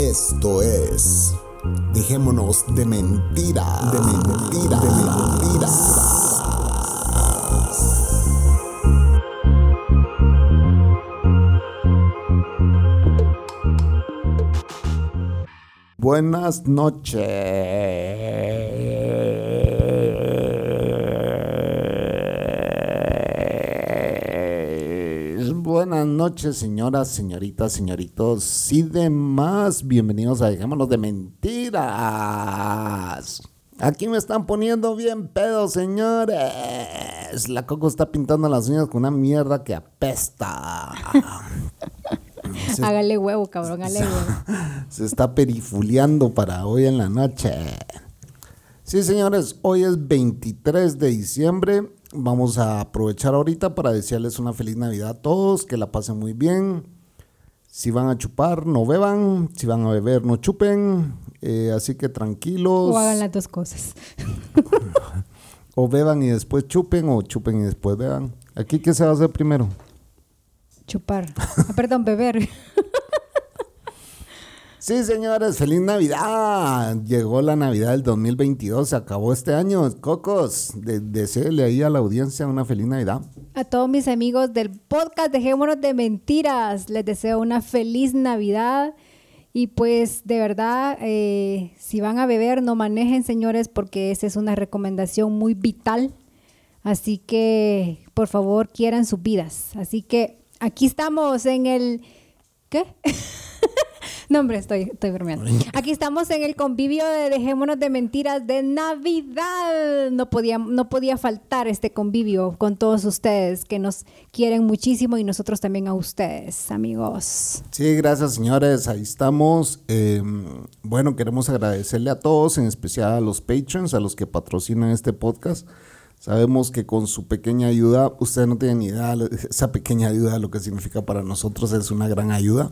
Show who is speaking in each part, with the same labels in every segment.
Speaker 1: Esto es. Dejémonos de mentira. De mentira. De mentira. Buenas noches. Buenas noches, señoras, señoritas, señoritos y demás. Bienvenidos a Dejémonos de Mentiras. Aquí me están poniendo bien pedo, señores. La Coco está pintando las uñas con una mierda que apesta.
Speaker 2: Hágale huevo, cabrón, hágale huevo.
Speaker 1: Se está perifuleando para hoy en la noche. Sí, señores, hoy es 23 de diciembre. Vamos a aprovechar ahorita para desearles una feliz Navidad a todos, que la pasen muy bien. Si van a chupar, no beban. Si van a beber, no chupen. Eh, así que tranquilos.
Speaker 2: O hagan las dos cosas.
Speaker 1: o beban y después chupen, o chupen y después beban. ¿Aquí qué se va a hacer primero?
Speaker 2: Chupar. Ah, perdón, beber.
Speaker 1: Sí, señores, feliz Navidad. Llegó la Navidad del 2022, se acabó este año. Cocos, de ahí a la audiencia una feliz Navidad.
Speaker 2: A todos mis amigos del podcast Dejémonos de Mentiras, les deseo una feliz Navidad. Y pues de verdad, eh, si van a beber, no manejen, señores, porque esa es una recomendación muy vital. Así que, por favor, quieran sus vidas. Así que aquí estamos en el... ¿Qué? no, hombre, estoy, estoy bromeando. Aquí estamos en el convivio de Dejémonos de Mentiras de Navidad. No podía, no podía faltar este convivio con todos ustedes que nos quieren muchísimo y nosotros también a ustedes, amigos.
Speaker 1: Sí, gracias, señores. Ahí estamos. Em, bueno, queremos agradecerle a todos, en especial a los patrons, a los que patrocinan este podcast. Sabemos que con su pequeña ayuda, ustedes no tienen ni idea, esa pequeña ayuda lo que significa para nosotros es una gran ayuda.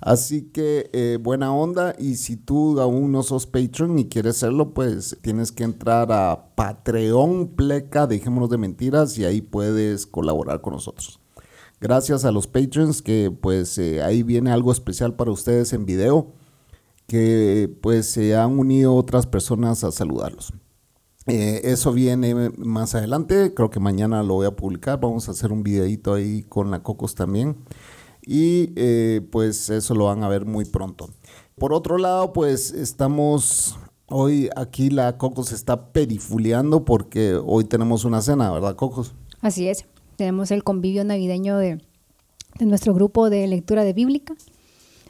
Speaker 1: Así que eh, buena onda y si tú aún no sos Patreon y quieres serlo, pues tienes que entrar a Patreon Pleca, dejémonos de mentiras y ahí puedes colaborar con nosotros. Gracias a los Patreons que pues eh, ahí viene algo especial para ustedes en video, que pues se han unido otras personas a saludarlos. Eh, eso viene más adelante, creo que mañana lo voy a publicar, vamos a hacer un videito ahí con la Cocos también y eh, pues eso lo van a ver muy pronto. Por otro lado, pues estamos hoy aquí la Cocos está perifuleando porque hoy tenemos una cena, ¿verdad Cocos?
Speaker 2: Así es, tenemos el convivio navideño de, de nuestro grupo de lectura de bíblica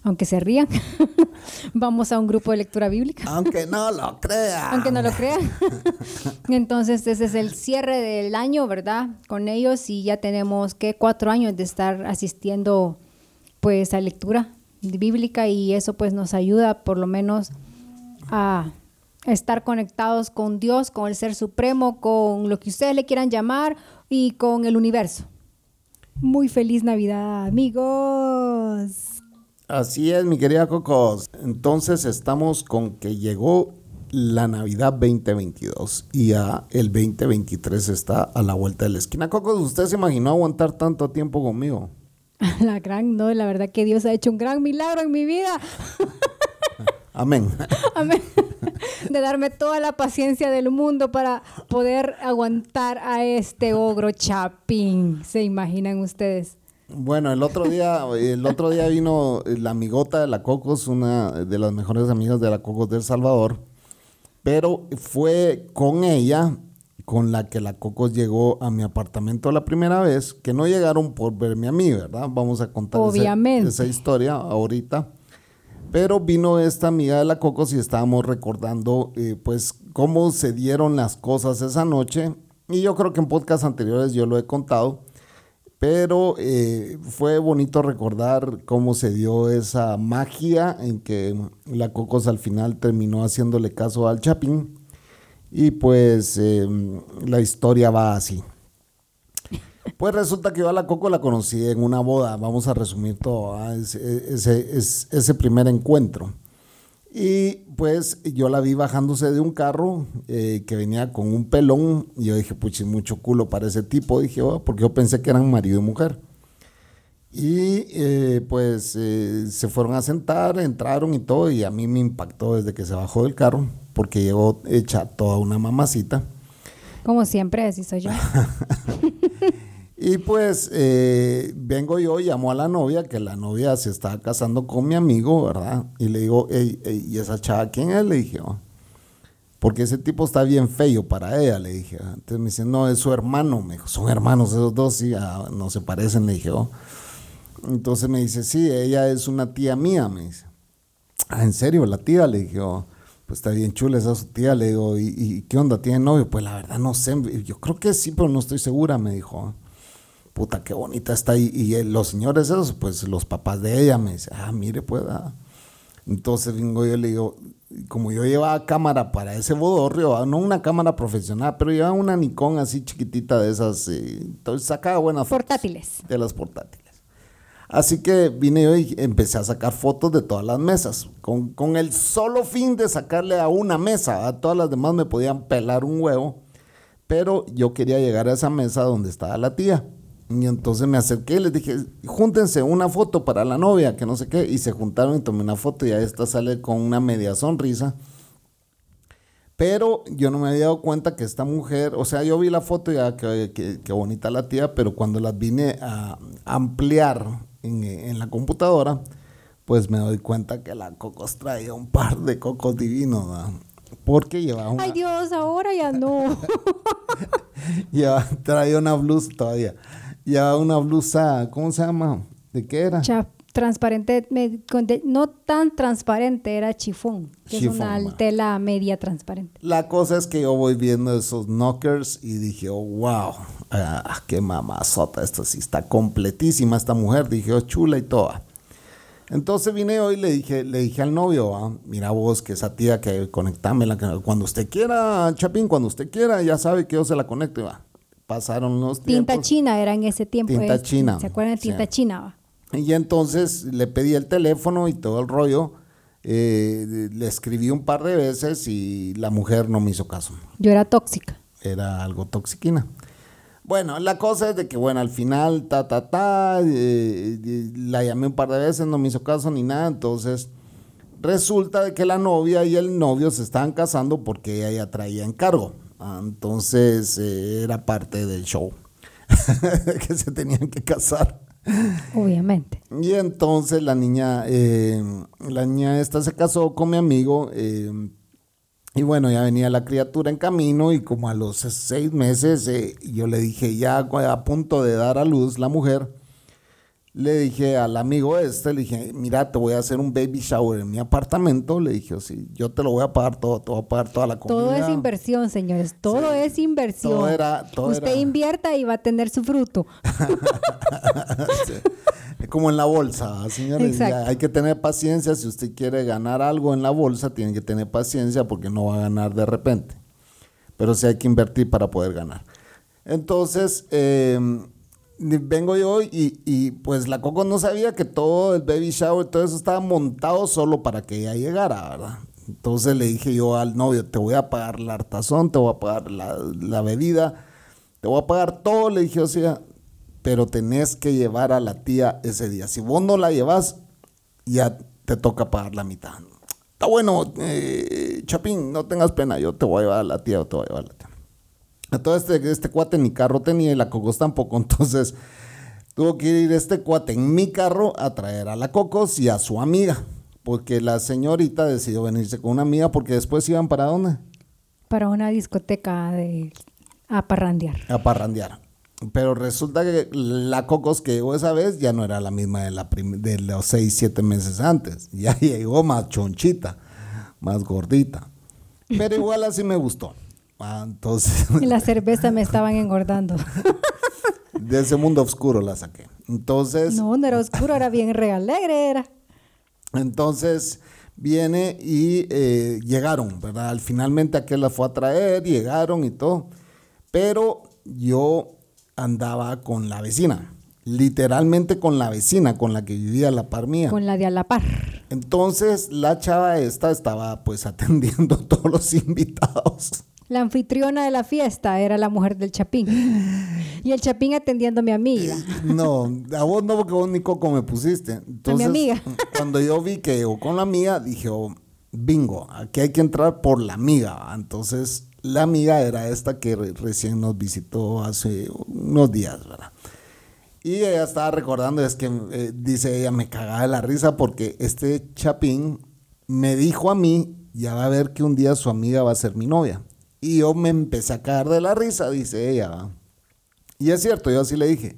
Speaker 2: aunque se rían, vamos a un grupo de lectura bíblica.
Speaker 1: Aunque no lo crean.
Speaker 2: aunque no lo crean. Entonces, ese es el cierre del año, ¿verdad? Con ellos y ya tenemos, ¿qué? Cuatro años de estar asistiendo, pues, a lectura bíblica y eso, pues, nos ayuda por lo menos a estar conectados con Dios, con el Ser Supremo, con lo que ustedes le quieran llamar y con el universo. Muy feliz Navidad, amigos.
Speaker 1: Así es, mi querida Cocos. Entonces estamos con que llegó la Navidad 2022 y ya el 2023 está a la vuelta de la esquina. Cocos, ¿usted se imaginó aguantar tanto tiempo conmigo?
Speaker 2: La gran, no, la verdad que Dios ha hecho un gran milagro en mi vida.
Speaker 1: Amén.
Speaker 2: Amén. De darme toda la paciencia del mundo para poder aguantar a este ogro chapín. ¿Se imaginan ustedes?
Speaker 1: Bueno, el otro día, el otro día vino la amigota de la Cocos, una de las mejores amigas de la Cocos del Salvador, pero fue con ella con la que la Cocos llegó a mi apartamento la primera vez, que no llegaron por verme a mí, ¿verdad? Vamos a contar Esa, historia ahorita. Pero vino esta amiga de la Cocos y estábamos recordando, eh, pues, cómo se dieron las cosas esa noche. Y yo creo que en podcasts anteriores yo lo he contado Pero eh, fue bonito recordar cómo se dio esa magia en que la Cocos al final terminó haciéndole caso al Chapín. Y pues em, la historia va así. Pues resulta que yo a la Coco la conocí en una boda, vamos a resumir todo, ese, ese, ese, primer encuentro. Y pues yo la vi bajándose de un carro eh, que venía con un pelón y yo dije, puchi, mucho culo para ese tipo, dije, oh", porque yo pensé que eran marido y mujer. Y eh, pues eh, se fueron a sentar, entraron y todo, y a mí me impactó desde que se bajó del carro, porque llegó hecha toda una mamacita.
Speaker 2: Como siempre, así soy yo.
Speaker 1: Y pues eh, vengo yo, llamo a la novia, que la novia se estaba casando con mi amigo, ¿verdad? Y le digo, ¿y esa chava quién es? Le dije, oh, porque ese tipo está bien feo para ella, le dije. Entonces me dice, no, es su hermano. Me dijo, son hermanos esos dos, sí, ah, no se parecen, le dije, oh. Entonces me dice, sí, ella es una tía mía, me dice. Ah, ¿en serio? La tía, le dije, oh, pues está bien chula esa su tía, le digo, ¿y, ¿y, qué onda? ¿Tiene novio? Pues la verdad no sé, yo creo que sí, pero no estoy segura, me dijo puta, qué bonita está ahí. Y los señores esos, pues los papás de ella me dicen, ah, mire, pues, ah". Entonces vengo yo y le digo, como yo llevaba cámara para ese bodorrio, ah, no una cámara profesional, pero llevaba una Nikon así chiquitita de esas, eh, entonces sacaba buenas
Speaker 2: Portátiles.
Speaker 1: De las portátiles. Así que vine y empecé a sacar fotos de todas las mesas, con, con el solo fin de sacarle a una mesa, a todas las demás me podían pelar un huevo, pero yo quería llegar a esa mesa donde estaba la tía. Y entonces me acerqué y les dije, júntense una foto para la novia, que no sé qué. Y se juntaron y tomé una foto y a esta sale con una media sonrisa. Pero yo no me había dado cuenta que esta mujer, o sea, yo vi la foto y ya, qué, bonita la tía, pero cuando las vine a ampliar en, la computadora, pues me doy cuenta que la Cocos traía un par de cocos divinos, porque llevaba una...
Speaker 2: Ay Dios, ahora ya no.
Speaker 1: ya traía una blusa todavía ya una blusa, ¿cómo se llama? ¿De qué era?
Speaker 2: Transparente, no tan transparente, era chifón, que es una tela media transparente.
Speaker 1: La cosa es que yo voy viendo esos knockers y dije, oh, wow, ah, qué mamazota, esto sí está completísima esta mujer, dije, oh, chula y toda. Entonces vine hoy y le dije, le dije al novio, ah, mira vos que esa tía que conectámela, cuando usted quiera, Chapín, cuando usted quiera, ya sabe que yo se la conecte, va pasaron los
Speaker 2: tiempos. Tinta china era en ese tiempo.
Speaker 1: Tinta china.
Speaker 2: ¿Se acuerdan de tinta china?
Speaker 1: Y entonces le pedí el teléfono y todo el rollo. Eh, le escribí un par de veces y la mujer no me hizo caso.
Speaker 2: Yo era tóxica.
Speaker 1: Era algo toxiquina. Bueno, la cosa es de que, bueno, al final, ta, ta, ta, eh, eh, la llamé un par de veces, no me hizo caso ni nada, entonces resulta de que la novia y el novio se estaban casando porque ella ya traía encargo. Ah, entonces era parte del show que se tenían que casar.
Speaker 2: Obviamente.
Speaker 1: Y entonces la niña, eh, la niña esta se casó con mi amigo. Eh, y bueno, ya venía la criatura en camino y como a los seis meses yo le dije, ya a punto de dar a luz la mujer, le dije al amigo este, le dije, mira, te voy a hacer un baby shower en mi apartamento. Le dije, sí, yo te lo voy a pagar todo, te voy a pagar toda la comida.
Speaker 2: Todo es inversión, señores, todo es inversión. Todo era, todo Usted invierta y va a tener su fruto.
Speaker 1: Es como en la bolsa, señores. hay que tener paciencia. Si usted quiere ganar algo en la bolsa, tiene que tener paciencia porque no va a ganar de repente. Pero sí hay que invertir para poder ganar. Entonces, eh, vengo yo y, y, pues la Coco no sabía que todo el baby shower, todo eso estaba montado solo para que ella llegara, ¿verdad? Entonces le dije yo al novio, te voy a pagar la hartazón, te voy a pagar la, la bebida, te voy a pagar todo, le dije, o sea, pero tenés que llevar a la tía ese día. Si vos no la llevas, ya te toca pagar la mitad. Está bueno, eh, Chapín, no tengas pena, yo te voy a llevar a la tía o te voy a llevar a la tía. Todo este, este cuate mi carro tenía y la Cocos tampoco. Entonces tuvo que ir este cuate en mi carro a traer a la Cocos y a su amiga. Porque la señorita decidió venirse con una amiga porque después iban para dónde?
Speaker 2: Para una discoteca de a parrandear.
Speaker 1: A parrandear. Pero resulta que la Cocos que llegó esa vez ya no era la misma de, la de los seis, siete meses antes. Ya llegó más chonchita, más gordita. Pero igual así me gustó. Ah, entonces.
Speaker 2: Y la cerveza me estaban engordando.
Speaker 1: De ese mundo oscuro la saqué. Entonces.
Speaker 2: No, no era oscuro, era bien era.
Speaker 1: Entonces viene y eh, llegaron, ¿verdad? Finalmente aquel la fue a traer, llegaron y todo. Pero yo andaba con la vecina, literalmente con la vecina con la que vivía a la par mía.
Speaker 2: Con la de a la par.
Speaker 1: Entonces la chava esta estaba pues atendiendo a todos los invitados.
Speaker 2: La anfitriona de la fiesta era la mujer del Chapín. Y el Chapín atendiendo a mi amiga.
Speaker 1: No, a vos no, porque vos ni coco me pusiste. Entonces,
Speaker 2: a mi amiga.
Speaker 1: Cuando yo vi que llegó con la amiga, dije, oh, bingo, aquí hay que entrar por la amiga. Entonces, la amiga era esta que recién nos visitó hace unos días, ¿verdad? Y ella estaba recordando, es que eh, dice ella, me cagaba de la risa porque este Chapín me dijo a mí, ya va a ver que un día su amiga va a ser mi novia. Y yo me empecé a cagar de la risa, dice ella. Y es cierto, yo así le dije.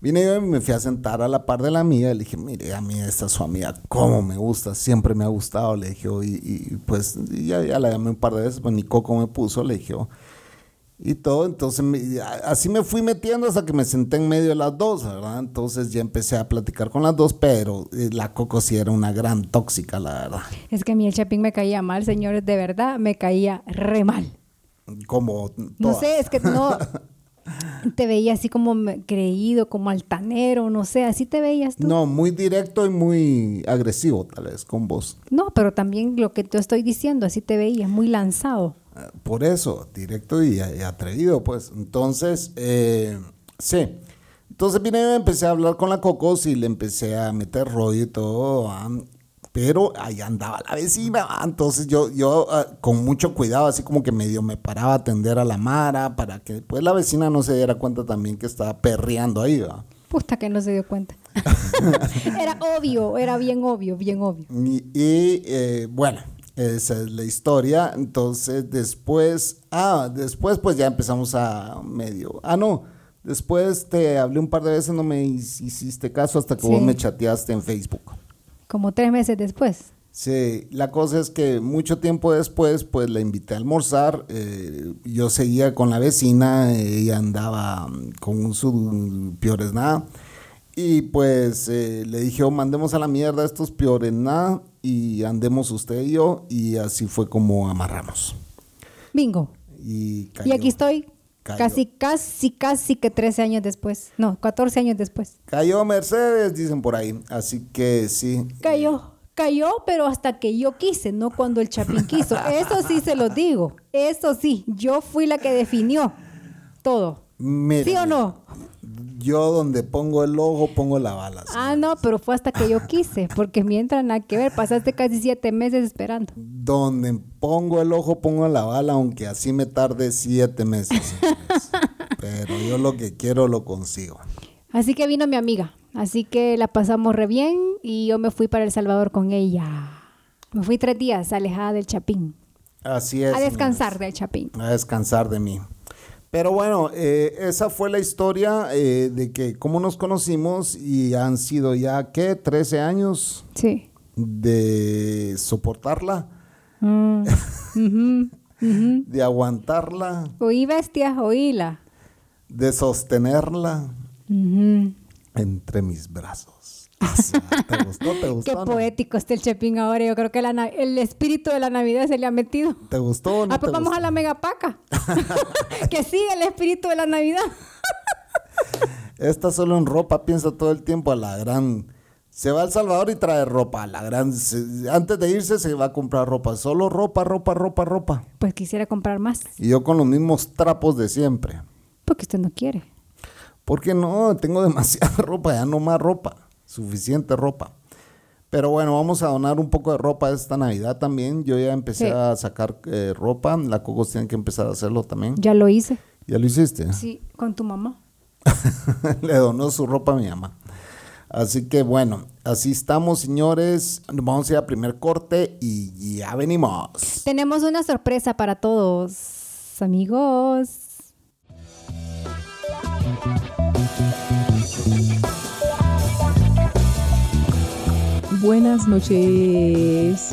Speaker 1: Vine yo y me fui a sentar a la par de la amiga. Le dije, mire, a mí esta es su amiga, cómo me gusta, siempre me ha gustado. Le dije, y, pues ya, ya, la llamé un par de veces, pues ni coco me puso, le dije, y todo. Entonces, así me fui metiendo hasta que me senté en medio de las dos, ¿verdad? Entonces ya empecé a platicar con las dos, pero eh, la Coco sí era una gran tóxica, la verdad.
Speaker 2: Es que a mí el Chapín me caía mal, señores, de verdad, me caía re mal.
Speaker 1: Como
Speaker 2: No sé, es que no... te veía así como creído, como altanero, no sé, así te veías tú.
Speaker 1: No, muy directo y muy agresivo tal vez con vos.
Speaker 2: No, pero también lo que te estoy diciendo, así te veías, muy lanzado.
Speaker 1: Por eso, directo y, atrevido, pues. Entonces, eh, sí. Entonces vine y empecé a hablar con la Cocos y le empecé a meter rollo y todo. Pero ahí andaba la vecina. Entonces yo, yo ah, con mucho cuidado, así como que medio me paraba a atender a la Mara para que pues la vecina no se diera cuenta también que estaba perreando ahí. ¿va?
Speaker 2: Puta que no se dio cuenta. era obvio, era bien obvio, bien obvio.
Speaker 1: Y, eh, bueno, esa es la historia. Entonces, después, ah, después pues ya empezamos a medio, ah, no, después te hablé un par de veces, no me hiciste caso hasta que vos me chateaste en Facebook.
Speaker 2: Como tres meses después.
Speaker 1: Sí, la cosa es que mucho tiempo después, pues la invité a almorzar. Eh, yo seguía con la vecina, ella andaba con su piores nada. Y pues eh, le dije, oh, mandemos a la mierda estos piores nada y andemos usted y yo y así fue como amarramos.
Speaker 2: Bingo. Y, aquí estoy, casi, casi, casi que 13 años después, no, 14 años después.
Speaker 1: Cayó Mercedes, dicen por ahí, así que sí.
Speaker 2: Cayó, cayó, pero hasta que yo quise, no cuando el Chapín quiso. Eso sí se lo digo, eso sí, yo fui la que definió todo. ¿Sí o no?
Speaker 1: Yo donde pongo el ojo pongo la bala.
Speaker 2: Ah, no, pero fue hasta que yo quise, porque mientras nada que ver, pasaste casi siete meses esperando.
Speaker 1: Donde pongo el ojo pongo la bala, aunque así me tarde siete meses. pero yo lo que quiero lo consigo.
Speaker 2: Así que vino mi amiga, así que la pasamos re bien y yo me fui para El Salvador con ella. Me fui tres días alejada del Chapín.
Speaker 1: Así es.
Speaker 2: A descansar del Chapín.
Speaker 1: A descansar de mí. Pero bueno, eh, esa fue la historia eh, de que cómo nos conocimos y han sido ya, ¿qué? 13 años
Speaker 2: sí.
Speaker 1: de soportarla, mm. de aguantarla.
Speaker 2: Oí bestia, oíla.
Speaker 1: De sostenerla entre mis brazos.
Speaker 2: ¿Te gustó? ¿Te gustó? Qué poético está el Chepín ahora. Yo creo que el espíritu de la Navidad se le ha metido.
Speaker 1: ¿Te gustó?
Speaker 2: ah, pues vamos a la megapaca. que sigue el espíritu de la Navidad.
Speaker 1: Esta solo en ropa piensa todo el tiempo a la gran. Se va al Salvador y trae ropa. La gran. antes de irse se va a comprar ropa. Solo ropa, ropa, ropa, ropa.
Speaker 2: Pues quisiera comprar más.
Speaker 1: Y yo con los mismos trapos de siempre.
Speaker 2: Porque usted no quiere.
Speaker 1: Porque no, tengo demasiada ropa, ya no más ropa suficiente ropa. Pero bueno, vamos a donar un poco de ropa esta Navidad también. Yo ya empecé a sacar eh, ropa. La Cocos tiene que empezar a hacerlo también.
Speaker 2: Ya lo hice.
Speaker 1: ¿Ya lo hiciste?
Speaker 2: Sí, con tu mamá.
Speaker 1: Le donó su ropa a mi mamá. Así que bueno, así estamos, señores. Vamos a ir a primer corte y ya venimos.
Speaker 2: Tenemos una sorpresa para todos, amigos.
Speaker 3: Buenas noches.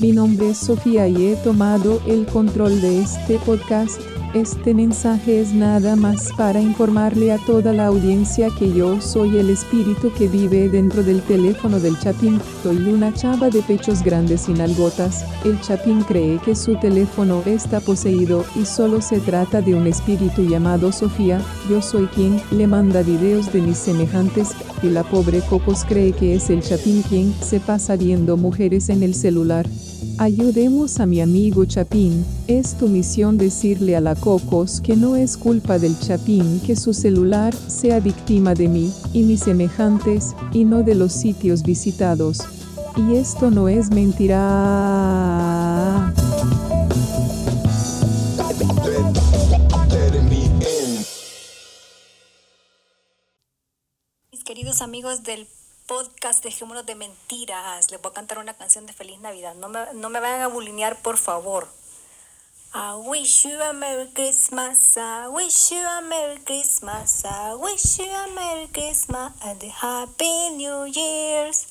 Speaker 3: Mi nombre es Sofía y he tomado el control de este podcast Este mensaje es nada más para informarle a toda la audiencia que yo soy el espíritu que vive dentro del teléfono del Chapín. Soy una chava de pechos grandes y nalgotas. El Chapín cree que su teléfono está poseído y solo se trata de un espíritu llamado Sofía. Yo soy quien le manda videos de mis semejantes la pobre Cocos cree que es el Chapín quien se pasa viendo mujeres en el celular. Ayudemos a mi amigo Chapín. Es tu misión decirle a la Cocos que no es culpa del Chapín que su celular sea víctima de mí y mis semejantes y no de los sitios visitados. Y esto no es mentira.
Speaker 2: Amigos del podcast Dejémonos de Mentiras, les voy a cantar una canción de Feliz Navidad. No me, no me vayan a bulinear, por favor. I wish you a Merry Christmas, I wish you a Merry Christmas, I wish you a Merry Christmas and a Happy New Year's.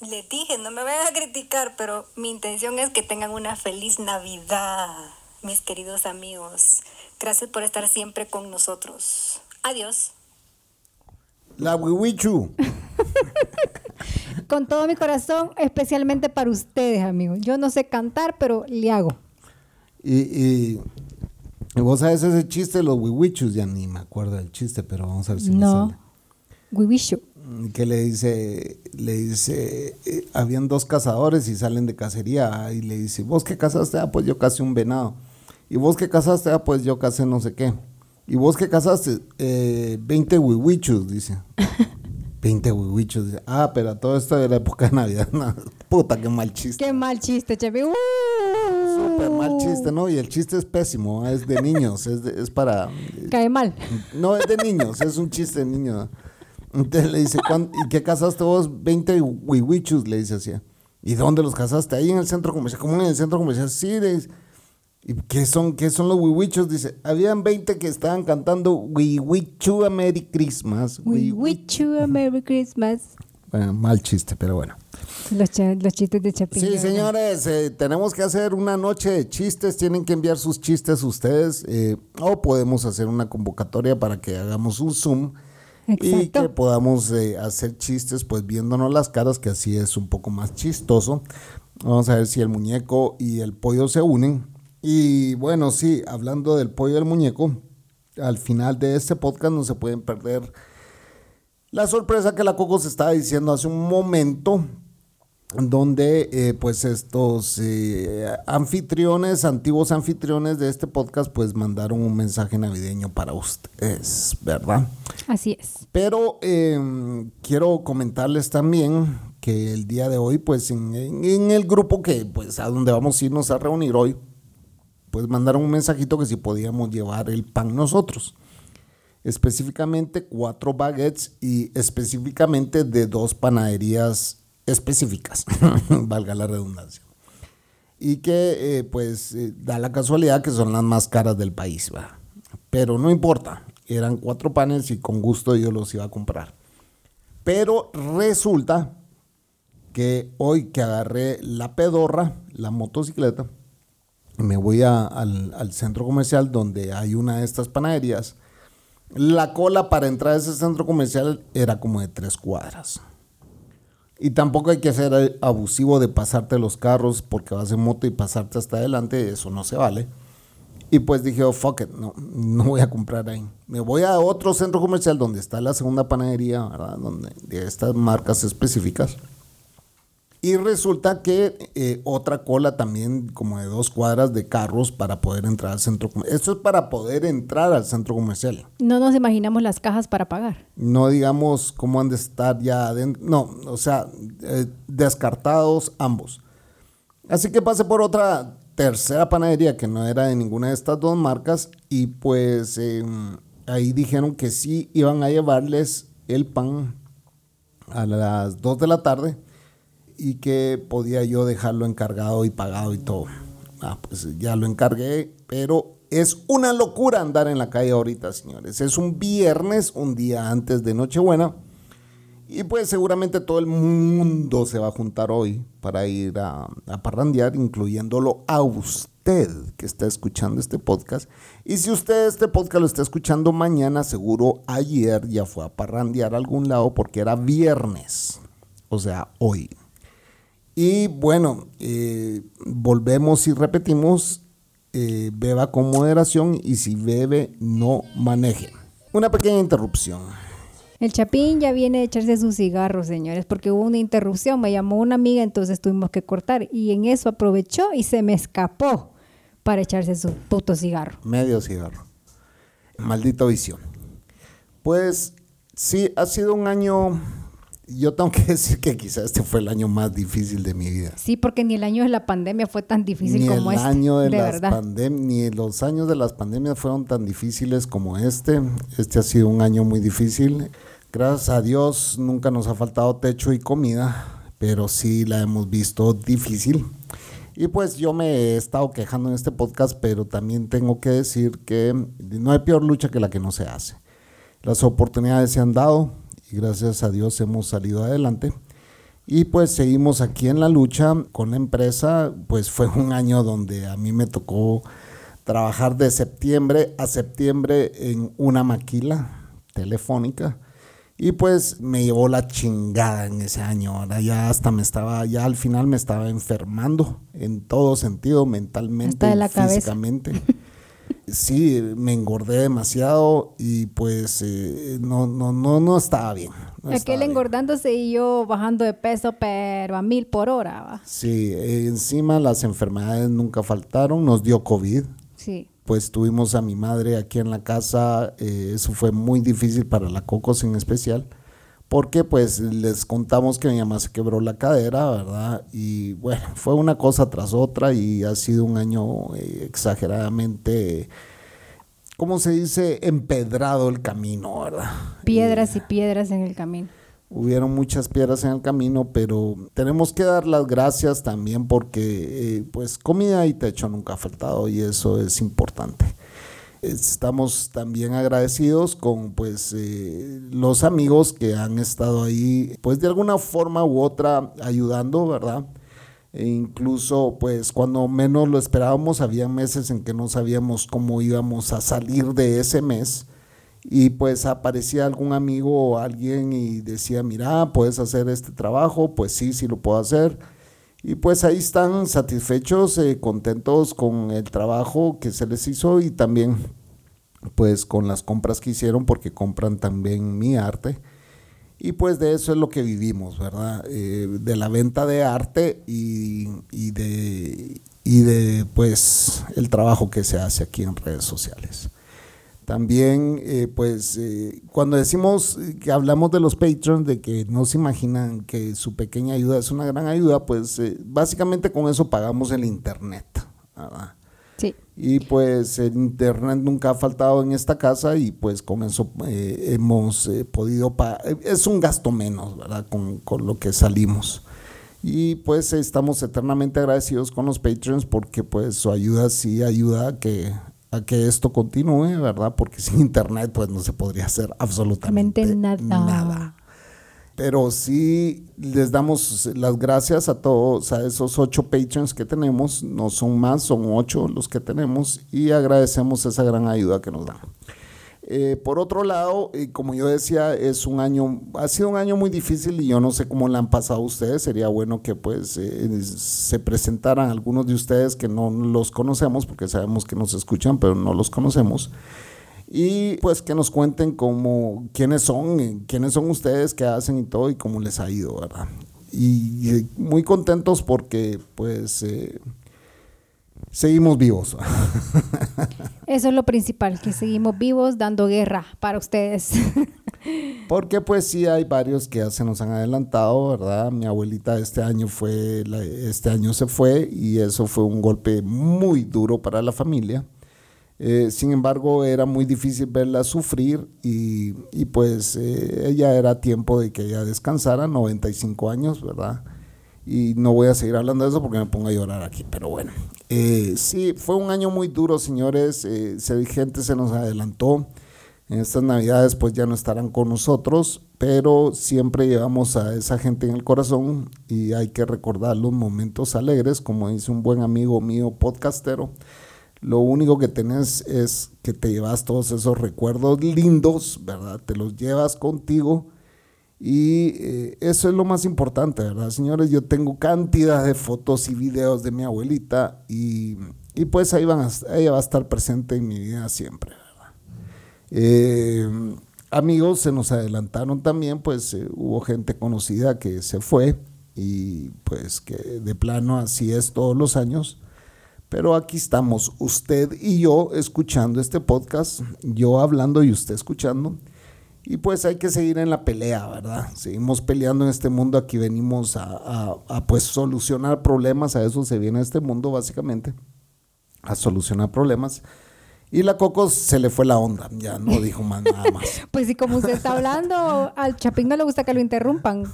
Speaker 2: Les dije, no me vayan a criticar, pero mi intención es que tengan una feliz Navidad, mis queridos amigos. Gracias por estar siempre con nosotros. Adiós.
Speaker 1: La Wiwichu.
Speaker 2: Con todo mi corazón, especialmente para ustedes, amigos. Yo no sé cantar, pero le hago.
Speaker 1: Y, y, y vos sabes ese chiste de los Wiwichus, ya ni me acuerdo del chiste, pero vamos a ver si me
Speaker 2: No.
Speaker 1: sale.
Speaker 2: Wiwisho.
Speaker 1: que le dice, le dice, eh, habían dos cazadores y salen de cacería ah, y le dice, ¿vos qué cazaste? Ah, pues yo cazé un venado. ¿Y vos qué cazaste? Ah, pues yo cazé no sé qué. ¿Y vos qué cazaste? Eh, 20 huihuichos, dice. 20 huihuichos. Dice. Ah, pero todo esto de la época de Navidad. no, puta, qué mal chiste.
Speaker 2: Qué mal chiste, Chepi. ¡Uh!
Speaker 1: Súper mal chiste, ¿no? Y el chiste es pésimo, es de niños, es, de- es para...
Speaker 2: Cae mal.
Speaker 1: No, es de niños, es un chiste de niño. Entonces le dice, "¿Cuán- ¿y qué cazaste vos? 20 huihuichus, le dice así. ¿Y dónde los cazaste? Ahí en el centro comercial. ¿Cómo en el centro comercial? Sí, le dice. ¿Y qué son, qué son los? Dice, habían 20 que estaban cantando Huihuichu a Merry Christmas.
Speaker 2: We wish you a Merry Christmas.
Speaker 1: Bueno, mal chiste, pero bueno.
Speaker 2: Los, los chistes de Chapín.
Speaker 1: Sí, señores, eh, tenemos que hacer una noche de chistes. Tienen que enviar sus chistes ustedes. eh, o podemos hacer una convocatoria para que hagamos un Zoom. Y
Speaker 2: Exacto.
Speaker 1: que podamos eh, hacer chistes, pues viéndonos las caras, que así es un poco más chistoso. Vamos a ver si el muñeco y el pollo se unen. Y bueno, sí, hablando del pollo y el muñeco, al final de este podcast no se pueden perder la sorpresa que la Coco se estaba diciendo hace un momento, donde eh, pues estos eh, anfitriones, antiguos anfitriones de este podcast, pues mandaron un mensaje navideño para ustedes, ¿verdad?
Speaker 2: Así es.
Speaker 1: Pero eh, quiero comentarles también que el día de hoy, pues en, en- en el grupo que, pues a donde vamos a irnos a reunir hoy, pues mandaron un mensajito que si podíamos llevar el pan nosotros. Específicamente cuatro baguettes y específicamente de dos panaderías específicas, valga la redundancia. Y que eh, pues eh, da la casualidad que son las más caras del país, ¿va? Pero no importa, eran cuatro panes y con gusto yo los iba a comprar. Pero resulta que hoy que agarré la pedorra, la motocicleta, me voy al centro comercial donde hay una de estas panaderías. La cola para entrar a ese centro comercial era como de tres cuadras. Y tampoco hay que ser abusivo de pasarte los carros porque vas en moto y pasarte hasta adelante, eso no se vale. Y pues dije, oh, fuck it, no, no voy a comprar ahí. Me voy a otro centro comercial donde está la segunda panadería, ¿verdad? Donde, de estas marcas específicas. Y resulta que eh, otra cola también como de dos cuadras de carros para poder entrar al centro comercial. Esto es para poder entrar al centro comercial.
Speaker 2: No nos imaginamos las cajas para pagar.
Speaker 1: No digamos cómo han de estar ya adentro. No, o sea, eh, descartados ambos. Así que pasé por otra tercera panadería que no era de ninguna de estas dos marcas y pues eh, ahí dijeron que sí iban a llevarles el pan a las 2 de la tarde y que podía yo dejarlo encargado y pagado y todo. Ah, pues ya lo encargué, pero es una locura andar en la calle ahorita, señores. Es un viernes, un día antes de Nochebuena. Y pues seguramente todo el mundo se va a juntar hoy para ir a, parrandear, incluyéndolo a usted que está escuchando este podcast. Y si usted este podcast lo está escuchando mañana, seguro ayer ya fue a parrandear a algún lado porque era viernes, o sea, hoy. Y bueno, eh, volvemos y repetimos, eh, beba con moderación y si bebe, no maneje. Una pequeña interrupción.
Speaker 2: El Chapín ya viene a echarse sus cigarros, señores, porque hubo una interrupción. Me llamó una amiga, entonces tuvimos que cortar. Y en eso aprovechó y se me escapó para echarse su puto cigarro.
Speaker 1: Medio cigarro. Maldita visión. Pues sí, ha sido un año. Yo tengo que decir que quizás este fue el año más difícil de mi vida.
Speaker 2: Sí, porque ni el año de la pandemia fue tan difícil
Speaker 1: ni
Speaker 2: como
Speaker 1: el
Speaker 2: este.
Speaker 1: año de,
Speaker 2: de
Speaker 1: las pandem- ni los años de las pandemias fueron tan difíciles como este. Este ha sido un año muy difícil. Gracias a Dios nunca nos ha faltado techo y comida, pero sí la hemos visto difícil. Y pues yo me he estado quejando en este podcast, pero también tengo que decir que no hay peor lucha que la que no se hace. Las oportunidades se han dado y gracias a Dios hemos salido adelante. Y pues seguimos aquí en la lucha con la empresa. Pues fue un año donde a mí me tocó trabajar de septiembre a septiembre en una maquila telefónica. Y pues me llevó la chingada en ese año. Ahora ya hasta me estaba, ya al final me estaba enfermando en todo sentido, mentalmente,
Speaker 2: Hasta de la cabeza.
Speaker 1: Sí, me engordé demasiado y pues eh, no, no, no, no estaba bien. no estaba
Speaker 2: Aquel
Speaker 1: bien.
Speaker 2: engordándose y yo bajando de peso, pero a mil por hora, ¿va?
Speaker 1: Sí, eh, encima las enfermedades nunca faltaron, nos dio COVID,
Speaker 2: Sí.
Speaker 1: pues tuvimos a mi madre aquí en la casa, eh, eso fue muy difícil para la Cocos en especial, porque pues les contamos que mi mamá se quebró la cadera, ¿verdad? Y bueno, fue una cosa tras otra y ha sido un año eh, exageradamente, ¿cómo se dice? Empedrado el camino, ¿verdad?
Speaker 2: Piedras y piedras en el camino.
Speaker 1: Hubieron muchas piedras en el camino, pero tenemos que dar las gracias también porque eh, pues comida y techo nunca ha faltado y eso es importante. Estamos también agradecidos con pues eh, los amigos que han estado ahí pues de alguna forma u otra ayudando, ¿verdad? E incluso pues cuando menos lo esperábamos había meses en que no sabíamos cómo íbamos a salir de ese mes y pues aparecía algún amigo o alguien y decía, mira, puedes hacer este trabajo, pues sí, sí lo puedo hacer. Y pues ahí están satisfechos, eh, contentos con el trabajo que se les hizo y también pues con las compras que hicieron porque compran también mi arte. Y pues de eso es lo que vivimos, ¿verdad? Eh, de la venta de arte y, y de, y de pues el trabajo que se hace aquí en redes sociales. También, eh, pues, eh, cuando decimos que hablamos de los patrons, de que no se imaginan que su pequeña ayuda es una gran ayuda, pues eh, básicamente con eso pagamos el internet. ¿verdad?
Speaker 2: Sí.
Speaker 1: Y pues el internet nunca ha faltado en esta casa y pues con eso eh, hemos podido pagar. Es un gasto menos, ¿verdad? Con, con lo que salimos. Y pues estamos eternamente agradecidos con los Patreons porque pues su ayuda sí ayuda a que, a que esto continúe, ¿verdad? Porque sin internet pues no se podría hacer absolutamente
Speaker 2: Absolutamente nada.
Speaker 1: nada. Pero sí les damos las gracias a todos, a esos ocho patrons que tenemos. No son más, son ocho los que tenemos y agradecemos esa gran ayuda que nos dan. Eh, por otro lado, y como yo decía, es un año, ha sido un año muy difícil y yo no sé cómo le han pasado ustedes. Sería bueno que pues eh, se presentaran algunos de ustedes que no los conocemos, porque sabemos que nos escuchan, pero no los conocemos y pues que nos cuenten cómo, quiénes son, eh, quiénes son ustedes, qué hacen y todo y cómo les ha ido, ¿verdad? Y, y muy contentos porque pues eh, seguimos vivos.
Speaker 2: Eso es lo principal, que seguimos vivos dando guerra para ustedes.
Speaker 1: Porque pues sí hay varios que ya se nos han adelantado, ¿verdad? Mi abuelita este año fue, este año se fue y eso fue un golpe muy duro para la familia. Eh, sin embargo, era muy difícil verla sufrir y, y, pues eh, ella era tiempo de que ella descansara, 95 años, ¿verdad? Y no voy a seguir hablando de eso porque me pongo a llorar aquí, pero bueno. Eh, sí, fue un año muy duro, señores. Eh, gente se nos adelantó. En estas navidades pues ya no estarán con nosotros, pero siempre llevamos a esa gente en el corazón y hay que recordar los momentos alegres, como dice un buen amigo mío podcastero. Lo único que tenés es que te llevas todos esos recuerdos lindos, ¿verdad? Te los llevas contigo y eh, eso es lo más importante, ¿verdad? Señores, yo tengo cantidad de fotos y videos de mi abuelita y, y pues ahí van ella va a estar presente en mi vida siempre. Eh, amigos se nos adelantaron también, pues eh, hubo gente conocida que se fue y pues que de plano así es todos los años. Pero aquí estamos, usted y yo escuchando este podcast, yo hablando y usted escuchando. Y pues hay que seguir en la pelea, ¿verdad? Seguimos peleando en este mundo, aquí venimos a, a pues solucionar problemas, a eso se viene este mundo básicamente, a solucionar problemas. Y la Coco se le fue la onda, ya no dijo más nada más.
Speaker 2: pues sí, como usted está hablando, al Chapín no le gusta que lo interrumpan.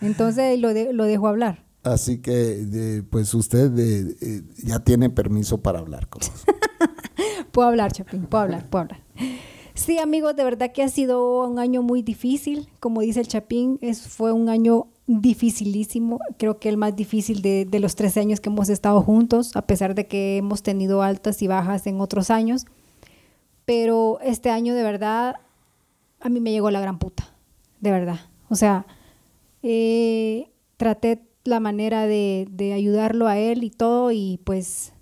Speaker 2: Entonces lo, lo dejó hablar.
Speaker 1: Así que, pues usted eh, ya tiene permiso para hablar.
Speaker 2: puedo hablar, Chapín, puedo hablar, puedo hablar. Sí, amigos, de verdad que ha sido un año muy difícil. Como dice el Chapín, fue un año dificilísimo, creo que el más difícil de, los 13 años que hemos estado juntos, a pesar de que hemos tenido altas y bajas en otros años. Pero este año de verdad a mí me llegó la gran puta, de verdad. O sea, eh, traté la manera de ayudarlo a él y todo y pues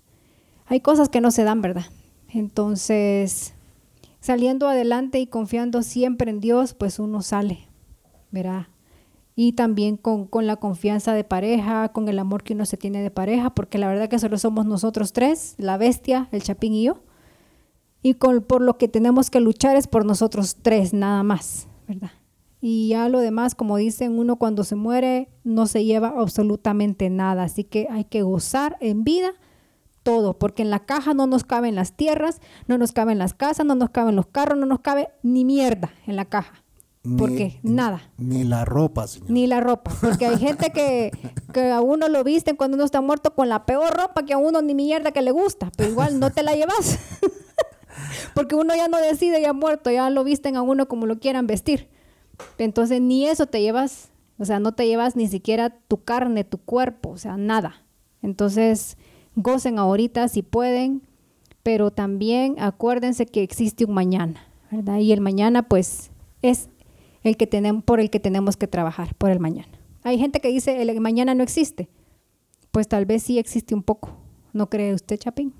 Speaker 2: hay cosas que no se dan, ¿verdad? Entonces, saliendo adelante y confiando siempre en Dios, pues uno sale, ¿verdad? y también con, la confianza de pareja, con el amor que uno se tiene de pareja, porque la verdad que solo somos nosotros tres, la bestia, el chapín y yo, y con, por lo que tenemos que luchar es por nosotros tres, nada más, ¿verdad? Y ya lo demás, como dicen, uno cuando se muere no se lleva absolutamente nada, así que hay que gozar en vida todo, porque en la caja no nos caben las tierras, no nos caben las casas, no nos caben los carros, no nos cabe ni mierda en la caja. Porque nada.
Speaker 1: Ni la ropa, señor.
Speaker 2: Ni la ropa. Porque hay gente que, que, a uno lo visten cuando uno está muerto con la peor ropa que a uno ni mierda que le gusta. Pero igual no te la llevas. porque uno ya no decide ya muerto, ya lo visten a uno como lo quieran vestir. Entonces ni eso te llevas, o sea, no te llevas ni siquiera tu carne, tu cuerpo, o sea, nada. Entonces, gocen ahorita si pueden, pero también acuérdense que existe un mañana, ¿verdad? Y el mañana pues es el que tenemos, por el que tenemos que trabajar, por el mañana. Hay gente que dice el mañana no existe. Pues tal vez sí existe un poco. ¿No cree usted, Chapín?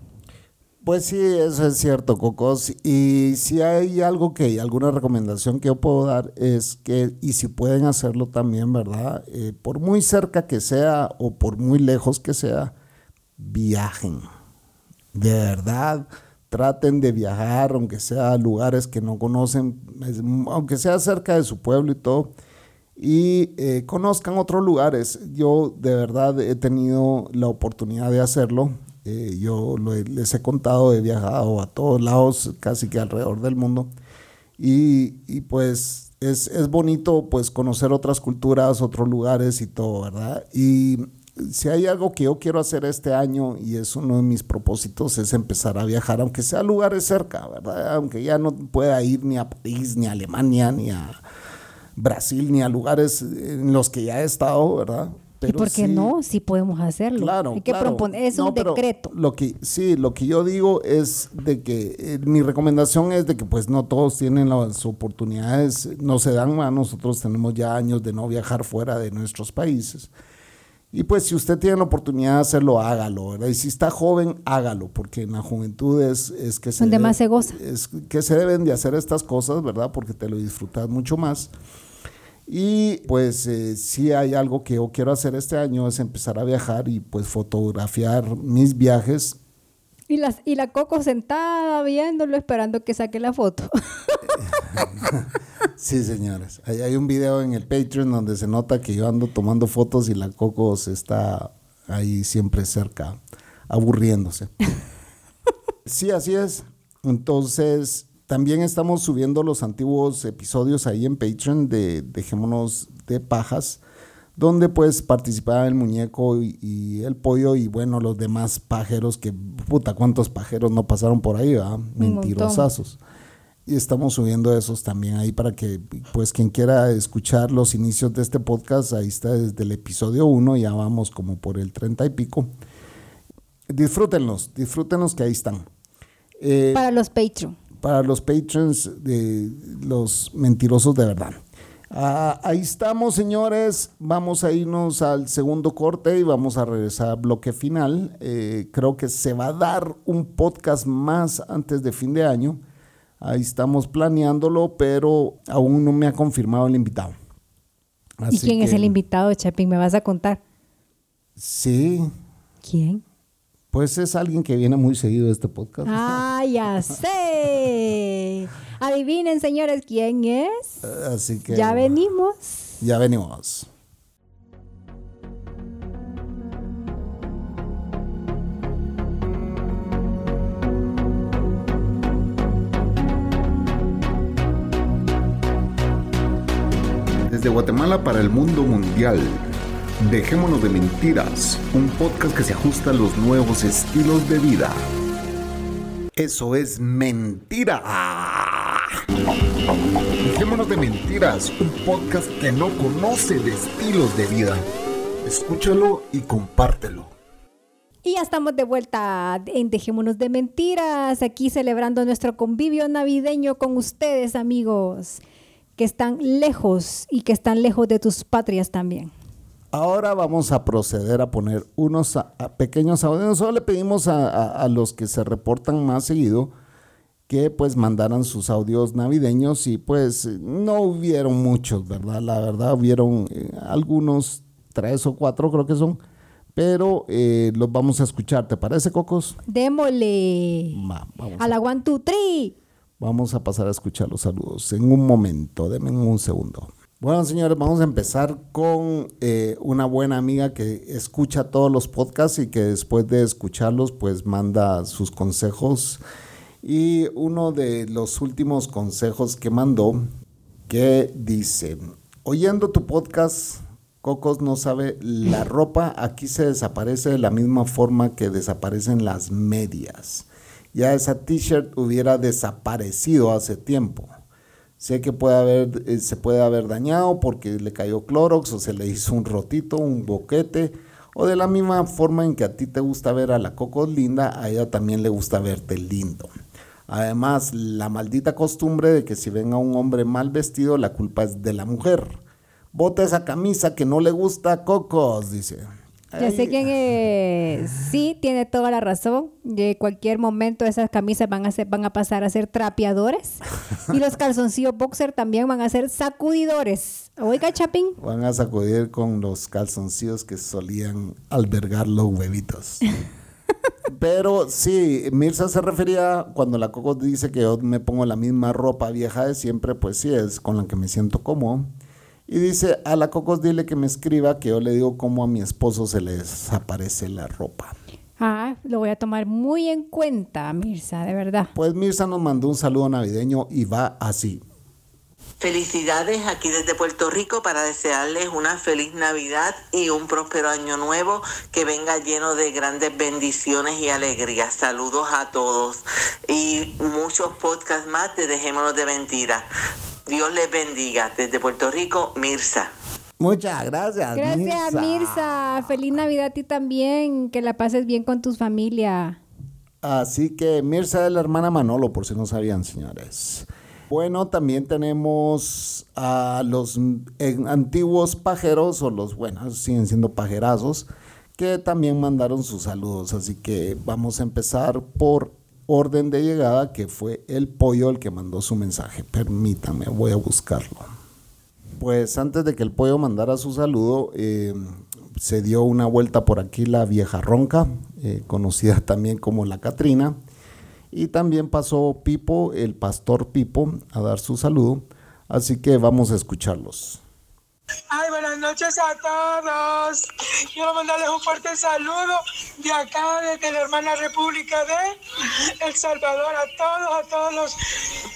Speaker 1: Pues sí, eso es cierto, Cocos. Y si hay algo que, alguna recomendación que yo puedo dar es que, y si pueden hacerlo también, ¿verdad? Eh, por muy cerca que sea o por muy lejos que sea, viajen. De verdad traten de viajar, aunque sea a lugares que no conocen, aunque sea cerca de su pueblo y todo, y eh, conozcan otros lugares. Yo de verdad he tenido la oportunidad de hacerlo. Eh, yo les he contado, he viajado a todos lados, casi que alrededor del mundo. Y, y pues es, es, bonito pues conocer otras culturas, otros lugares y todo, ¿verdad? Y si hay algo que yo quiero hacer este año y es uno de mis propósitos es empezar a viajar, aunque sea a lugares cerca, ¿verdad? Aunque ya no pueda ir ni a París, ni a Alemania, ni a Brasil, ni a lugares en los que ya he estado, ¿verdad?
Speaker 2: Pero ¿Y por qué no? Si podemos hacerlo.
Speaker 1: Claro,
Speaker 2: Hay que proponer, es un decreto.
Speaker 1: Lo que, sí, lo que yo digo es de que eh, mi recomendación es de que pues no todos tienen las oportunidades, no se dan, nosotros tenemos ya años de no viajar fuera de nuestros países. Y pues si usted tiene la oportunidad de hacerlo, hágalo, ¿verdad? Y si está joven, hágalo, porque en la juventud es, es que se...
Speaker 2: Donde más se goza.
Speaker 1: Es que se deben de hacer estas cosas, ¿verdad? Porque te lo disfrutas mucho más. Y pues eh, si hay algo que yo quiero hacer este año es empezar a viajar y pues fotografiar mis viajes.
Speaker 2: Y, las, y la Coco sentada viéndolo esperando que saque la foto.
Speaker 1: Sí, señores. hay un video en el Patreon donde se nota que yo ando tomando fotos y la Coco se está ahí siempre cerca, aburriéndose. Sí, así es. Entonces, también estamos subiendo los antiguos episodios ahí en Patreon de Dejémonos de Pajas, donde pues participaba el muñeco y, el pollo y bueno, los demás pajeros que, puta, cuántos pajeros no pasaron por ahí, ¿verdad? Mentirosazos. y estamos subiendo esos también ahí para que, pues, quien quiera escuchar los inicios de este podcast, ahí está desde el episodio 1, ya vamos como por el 30 y pico. Disfrútenlos, disfrútenlos que ahí están.
Speaker 2: Eh, para los Patreon.
Speaker 1: Para los patrons de los mentirosos de verdad. Ah, ahí estamos, señores. Vamos a irnos al segundo corte y vamos a regresar al bloque final. Eh, creo que se va a dar un podcast más antes de fin de año. Ahí estamos planeándolo, pero aún no me ha confirmado el invitado.
Speaker 2: ¿Y quién es el invitado, Chapín? ¿Me vas a contar?
Speaker 1: Sí.
Speaker 2: ¿Quién?
Speaker 1: Pues es alguien que viene muy seguido a este podcast.
Speaker 2: Ah, ya sé. Adivinen, señores, quién es.
Speaker 1: Así que.
Speaker 2: Ya venimos.
Speaker 1: Ya venimos. Desde Guatemala para el mundo mundial. Dejémonos de mentiras, un podcast que se ajusta a los nuevos estilos de vida. Eso es mentira. De mentiras, un podcast que no conoce de estilos de vida. Escúchalo y compártelo.
Speaker 2: Y ya estamos de vuelta en Dejémonos de Mentiras, aquí celebrando nuestro convivio navideño con ustedes, amigos, que están lejos y que están lejos de tus patrias también.
Speaker 1: Ahora vamos a proceder a poner unos pequeños audios. Solo le pedimos a, los que se reportan más seguido que pues mandaran sus audios navideños y pues no hubieron muchos, ¿verdad? La verdad hubieron eh, algunos, tres o cuatro creo que son, pero eh, los vamos a escuchar. ¿Te parece, Cocos?
Speaker 2: Démosle. a, la one, two, three.
Speaker 1: Vamos a pasar a escuchar los saludos en un momento, denme un segundo. Bueno, señores, vamos a empezar con eh, una buena amiga que escucha todos los podcasts y que después de escucharlos, pues manda sus consejos. Y uno de los últimos consejos que mandó, que dice, oyendo tu podcast, Cocos no sabe, la ropa aquí se desaparece de la misma forma que desaparecen las medias. Ya esa t-shirt hubiera desaparecido hace tiempo. Sé que puede haber, eh, se puede haber dañado porque le cayó Clorox o se le hizo un rotito, un boquete. O de la misma forma en que a ti te gusta ver a la Coco linda, a ella también le gusta verte lindo. Además, la maldita costumbre de que si ven a un hombre mal vestido, la culpa es de la mujer. Bota esa camisa que no le gusta a Cocos, dice.
Speaker 2: Ya sé quién es. Sí, tiene toda la razón. De cualquier momento esas camisas van a, ser, van a pasar a ser trapeadores. y los calzoncillos boxer también van a ser sacudidores. Oiga, Chapín.
Speaker 1: Van a sacudir con los calzoncillos que solían albergar los huevitos. Pero sí, Mirza se refería cuando la Coco dice que yo me pongo la misma ropa vieja de siempre, pues sí, es con la que me siento cómodo. Y dice, a la Cocos dile que me escriba que yo le digo cómo a mi esposo se le desaparece la ropa.
Speaker 2: Ah, lo voy a tomar muy en cuenta, Mirza, de verdad.
Speaker 1: Pues Mirza nos mandó un saludo navideño y va así.
Speaker 4: Felicidades aquí desde Puerto Rico para desearles una feliz Navidad y un próspero año nuevo que venga lleno de grandes bendiciones y alegrías. Saludos a todos y muchos podcasts más de Dejémonos de Mentiras. Dios les bendiga. Desde Puerto Rico, Mirza.
Speaker 1: Muchas gracias.
Speaker 2: Gracias, Mirza. Feliz Navidad a ti también. Que la pases bien con tu familia.
Speaker 1: Así que Mirza es la hermana Manolo, por si no sabían, señores. Bueno, también tenemos a los antiguos pajeros, o los buenos, siguen siendo pajerazos, que también mandaron sus saludos. Así que vamos a empezar por orden de llegada que fue el pollo el que mandó su mensaje. Permítame, voy a buscarlo. Pues antes de que el pollo mandara su saludo, eh, se dio una vuelta por aquí la vieja ronca, eh, conocida también como la Catrina, y también pasó Pipo, el pastor Pipo, a dar su saludo. Así que vamos a escucharlos.
Speaker 5: Ay, buenas noches a todos. Quiero mandarles un fuerte saludo de acá, desde la hermana República de El Salvador, a todos, a todos los,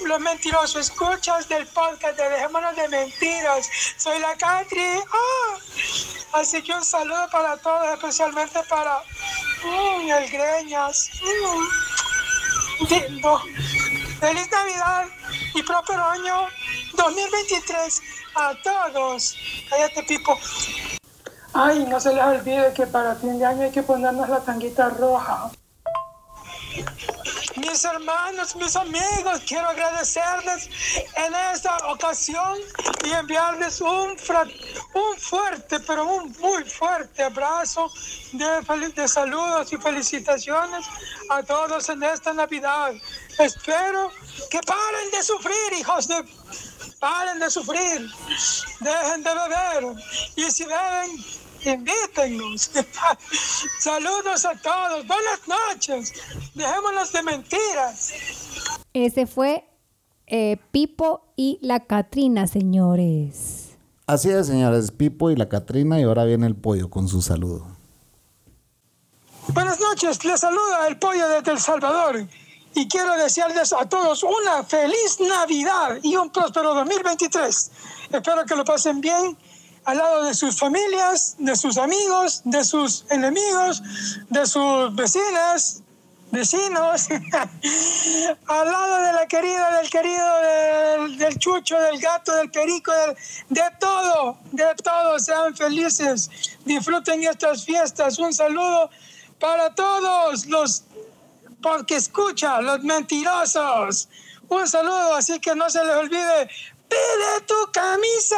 Speaker 5: los mentirosos escuchas del podcast de Dejémonos de Mentiras. Soy la Catri. ¡Ah! Así que un saludo para todos, especialmente para mm, el Greñas. Lindo. Feliz Navidad y próspero año 2023 a todos. Cállate, Pipo. Ay, no se les olvide que para fin de año hay que ponernos la tanguita roja. Mis hermanos, mis amigos, quiero agradecerles en esta ocasión y enviarles un, un fuerte, pero un muy fuerte abrazo de, de saludos y felicitaciones a todos en esta Navidad. Espero que paren de sufrir, hijos de... Paren de sufrir, dejen de beber y si beben, invítenos. Saludos a todos, buenas noches, dejémonos de mentiras.
Speaker 2: Ese fue eh, Pipo y la Catrina, señores.
Speaker 1: Así es, señores, Pipo y la Catrina y ahora viene el pollo con su saludo.
Speaker 5: Buenas noches, les saluda el pollo desde El Salvador y quiero desearles a todos una feliz Navidad y un próspero 2023. Espero que lo pasen bien al lado de sus familias, de sus amigos, de sus enemigos, de sus vecinas, vecinos, al lado de la querida, del querido, del, chucho, del gato, del perico, de todo, de todo, sean felices, disfruten estas fiestas. Un saludo para todos los porque escucha, los mentirosos. Un saludo, así que no se les olvide Pide tu camisa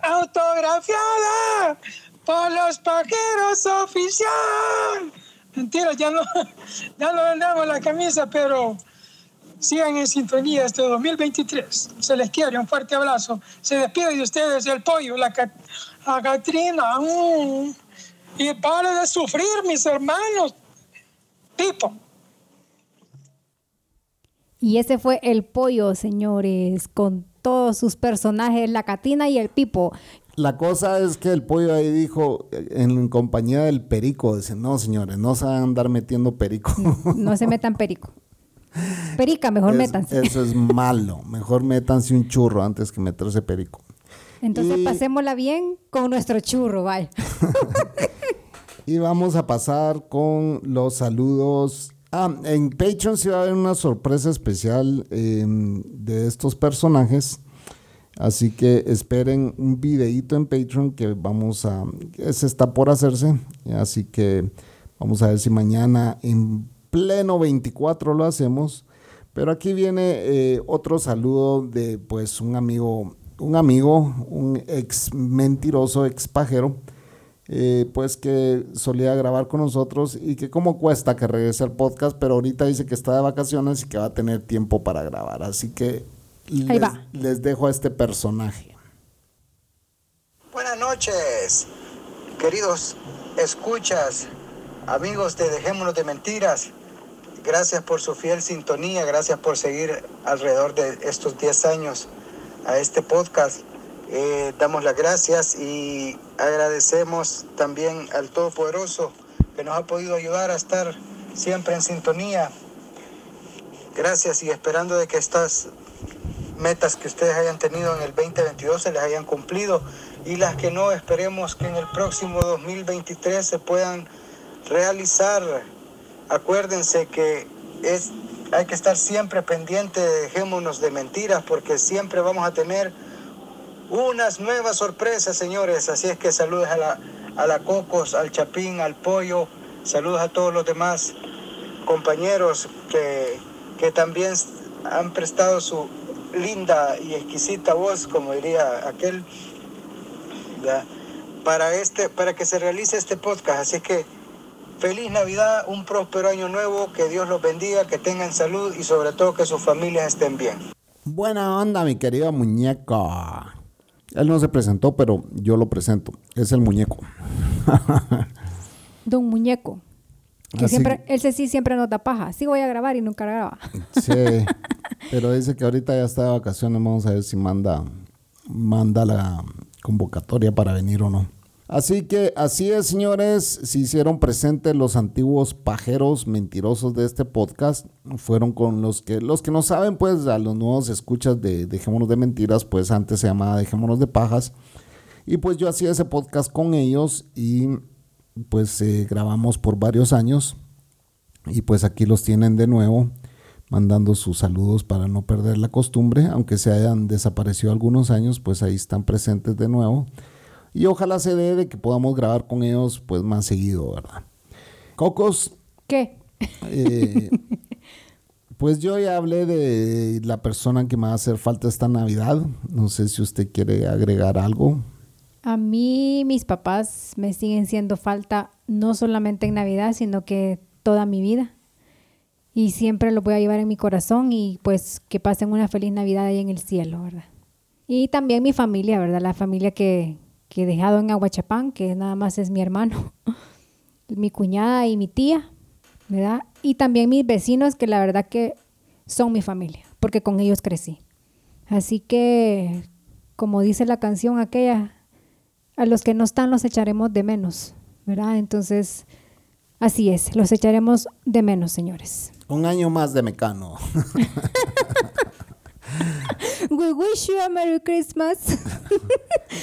Speaker 5: autografiada por los pajeros oficial. Mentira, ya no, ya no vendemos la camisa, pero sigan en sintonía este 2023. Se les quiere, un fuerte abrazo. Se despide de ustedes el pollo, la, la Catrina. Y pare de sufrir, mis hermanos. Pipo.
Speaker 2: Y ese fue el pollo, señores, con todos sus personajes, la Catina y el Pipo.
Speaker 1: La cosa es que el pollo ahí dijo, en compañía del perico, dice, no señores, no se van a andar metiendo perico.
Speaker 2: No, se metan perico. Perica, mejor métanse.
Speaker 1: Eso es malo. Mejor métanse un churro antes que meterse perico.
Speaker 2: Entonces pasémosla bien con nuestro churro, vaya.
Speaker 1: y vamos a pasar con los saludos Ah, en Patreon sí va a haber una sorpresa especial em, de estos personajes. Así que esperen un videito en Patreon que vamos a. se está por hacerse. Así que vamos a ver si mañana en pleno 24 lo hacemos. Pero aquí viene eh, otro saludo de pues un amigo, un amigo, un ex mentiroso, ex pajero eh, pues que solía grabar con nosotros y que como cuesta que regrese al podcast, pero ahorita dice que está de vacaciones y que va a tener tiempo para grabar. Así que les, les dejo a este personaje.
Speaker 6: Buenas noches, queridos escuchas, amigos de Dejémonos de Mentiras. Gracias por su fiel sintonía, gracias por seguir alrededor de estos 10 años a este podcast. Eh, damos las gracias y agradecemos también al Todopoderoso que nos ha podido ayudar a estar siempre en sintonía. Gracias y esperando de que estas metas que ustedes hayan tenido en el 2022 se les hayan cumplido y las que no, esperemos que en el próximo 2023 se puedan realizar. Acuérdense que es, hay que estar siempre pendiente, dejémonos de mentiras porque siempre vamos a tener unas nuevas sorpresas, señores. Así es que saludos a la, a la Cocos, al Chapín, al Pollo. Saludos a todos los demás compañeros que, que también han prestado su linda y exquisita voz, como diría aquel, para, este, para que se realice este podcast. Así que feliz Navidad, un próspero año nuevo, que Dios los bendiga, que tengan salud y sobre todo que sus familias estén bien.
Speaker 1: Buena onda, mi querido muñeco. Él no se presentó, pero yo lo presento. Es el muñeco.
Speaker 2: Don Muñeco. Que siempre, él sí siempre nota paja. Sí voy a grabar y nunca graba.
Speaker 1: Sí, pero dice que ahorita ya está de vacaciones. Vamos a ver si manda, manda la convocatoria para venir o no. Así que así es, señores, se hicieron presentes los antiguos pajeros mentirosos de este podcast. Fueron con los que, los que no saben, pues a los nuevos escuchas de Dejémonos de Mentiras, pues antes se llamaba Dejémonos de Pajas. Y pues yo hacía ese podcast con ellos y pues eh, grabamos por varios años. Y pues aquí los tienen de nuevo mandando sus saludos para no perder la costumbre, aunque se hayan desaparecido algunos años, pues ahí están presentes de nuevo. Y ojalá se dé de que podamos grabar con ellos pues más seguido, ¿verdad? Cocos.
Speaker 2: ¿Qué?
Speaker 1: Eh, pues yo ya hablé de la persona que me va a hacer falta esta Navidad. No sé si usted quiere agregar algo.
Speaker 2: A mí mis papás me siguen siendo falta no solamente en Navidad, sino que toda mi vida. Y siempre lo voy a llevar en mi corazón y pues que pasen una feliz Navidad ahí en el cielo, ¿verdad? Y también mi familia, ¿verdad? La familia que, que he dejado en Aguachapán, que nada más es mi hermano, mi cuñada y mi tía, ¿verdad? Y también mis vecinos, que la verdad que son mi familia, porque con ellos crecí. Así que, como dice la canción aquella, a los que no están los echaremos de menos, ¿verdad? Entonces, así es, los echaremos de menos, señores.
Speaker 1: Un año más de Mecano.
Speaker 2: We wish you a Merry Christmas.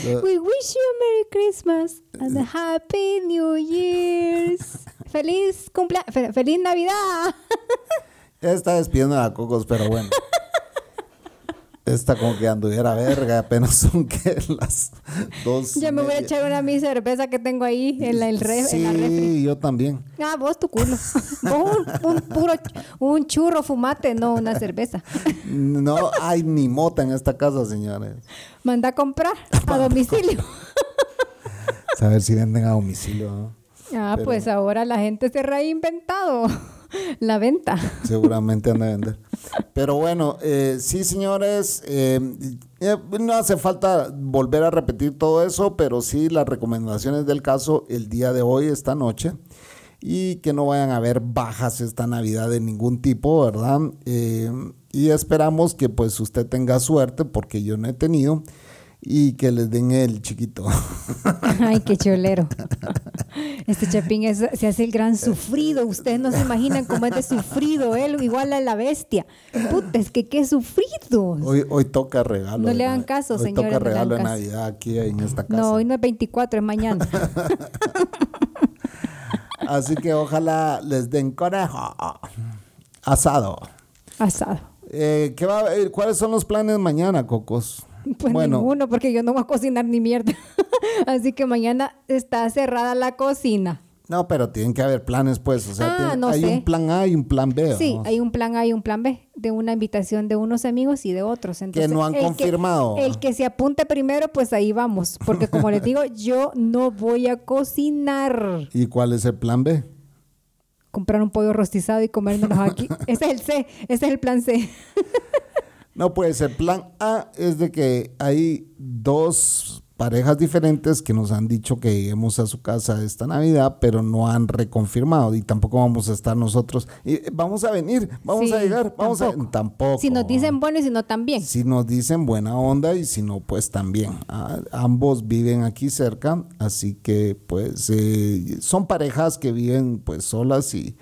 Speaker 2: We wish you a Merry Christmas and a Happy New Year's. Feliz cumpleaños, feliz Navidad.
Speaker 1: ya está despidiendo a Cocos, pero bueno. Está como que anduviera verga, apenas son que las dos.
Speaker 2: Ya me voy a echar una mi cerveza que tengo ahí en la, el re,
Speaker 1: sí,
Speaker 2: en la refri.
Speaker 1: yo también.
Speaker 2: Ah, vos tu culo. Vos un, un, puro, un churro fumate, no una cerveza.
Speaker 1: No hay ni mota en esta casa, señores.
Speaker 2: Manda a comprar a domicilio.
Speaker 1: A ver si venden a domicilio. ¿no?
Speaker 2: Ah,
Speaker 1: Pero-
Speaker 2: pues ahora la gente se ha reinventado la venta.
Speaker 1: Seguramente han de vender. Pero bueno, eh, sí, señores, eh, no hace falta volver a repetir todo eso, pero sí las recomendaciones del caso el día de hoy, esta noche, y que no vayan a haber bajas esta Navidad de ningún tipo, ¿verdad? Eh, y esperamos que pues usted tenga suerte, porque yo no he tenido, y que les den el chiquito.
Speaker 2: Ay, qué cholero. Este Chapín es- se hace el gran sufrido. Ustedes no se imaginan cómo es de sufrido él, igual a la bestia. Puta, es que qué sufrido.
Speaker 1: Hoy, hoy toca regalo.
Speaker 2: No le hagan caso,
Speaker 1: hoy
Speaker 2: señores,
Speaker 1: toca regalo de. Navidad aquí en esta casa.
Speaker 2: No, hoy no es 24, es mañana.
Speaker 1: Así que ojalá les den conejo asado.
Speaker 2: Asado.
Speaker 1: Eh, ¿qué va, ¿Cuáles son los planes mañana, Cocos?
Speaker 2: Pues ninguno, porque yo no voy a cocinar ni mierda. Así que mañana está cerrada la cocina.
Speaker 1: no, pero tienen que haber planes, pues. O sea,
Speaker 2: Ah,
Speaker 1: tiene-
Speaker 2: no
Speaker 1: hay
Speaker 2: sé.
Speaker 1: un plan A y un plan B.
Speaker 2: Sí,
Speaker 1: ¿no?
Speaker 2: hay un plan A y un plan B de una invitación de unos amigos y de otros. Entonces,
Speaker 1: no han
Speaker 2: el
Speaker 1: confirmado.
Speaker 2: el que se apunte primero, pues ahí vamos. Porque como les digo, yo no voy a cocinar.
Speaker 1: ¿Y cuál es el plan B?
Speaker 2: Comprar un pollo rostizado y comérnoslo aquí. Ese es el C, ese es el plan C.
Speaker 1: No, pues el plan A es de que hay dos parejas diferentes que nos han dicho que lleguemos a su casa esta Navidad, pero no han reconfirmado y tampoco vamos a estar nosotros. Y, eh, vamos a venir, vamos
Speaker 2: Sí,
Speaker 1: a llegar, vamos
Speaker 2: tampoco.
Speaker 1: a... Tampoco.
Speaker 2: Si nos dicen bueno y si no también.
Speaker 1: Si nos dicen buena onda y si no, pues también. Ah, ambos viven aquí cerca, así que pues eh, son parejas que viven pues solas y,